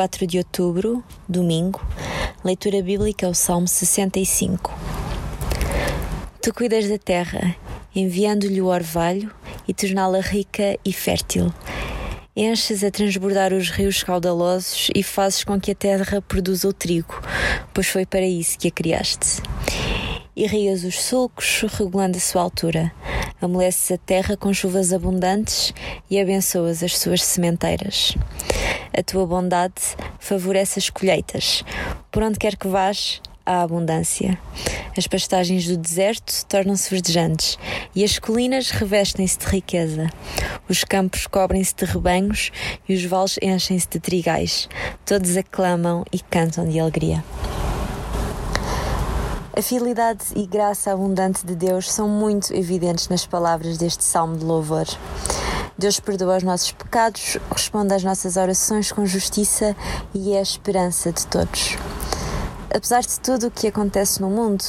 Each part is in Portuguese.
24 de outubro, domingo, leitura bíblica o Salmo 65. Tu cuidas da terra, enviando-lhe o orvalho e torná-la rica e fértil. Enches a transbordar os rios caudalosos e fazes com que a terra produza o trigo, pois foi para isso que a criaste. Irrigas os sulcos, regulando a sua altura. Amoleces a terra com chuvas abundantes e abençoas as suas sementeiras. A tua bondade favorece as colheitas. Por onde quer que vás, há abundância. As pastagens do deserto tornam-se verdejantes e as colinas revestem-se de riqueza. Os campos cobrem-se de rebanhos e os vales enchem-se de trigais. Todos aclamam e cantam de alegria. A fidelidade e graça abundante de Deus são muito evidentes nas palavras deste salmo de louvor. Deus perdoa os nossos pecados, responde às nossas orações com justiça e é a esperança de todos. Apesar de tudo o que acontece no mundo,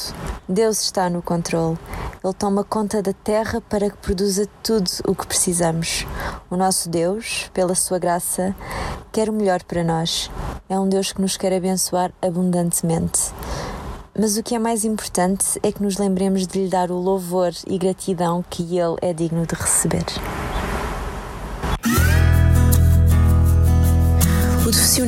Deus está no controle. Ele toma conta da terra para que produza tudo o que precisamos. O nosso Deus, pela sua graça, quer o melhor para nós. É um Deus que nos quer abençoar abundantemente. Mas o que é mais importante é que nos lembremos de lhe dar o louvor e gratidão que ele é digno de receber.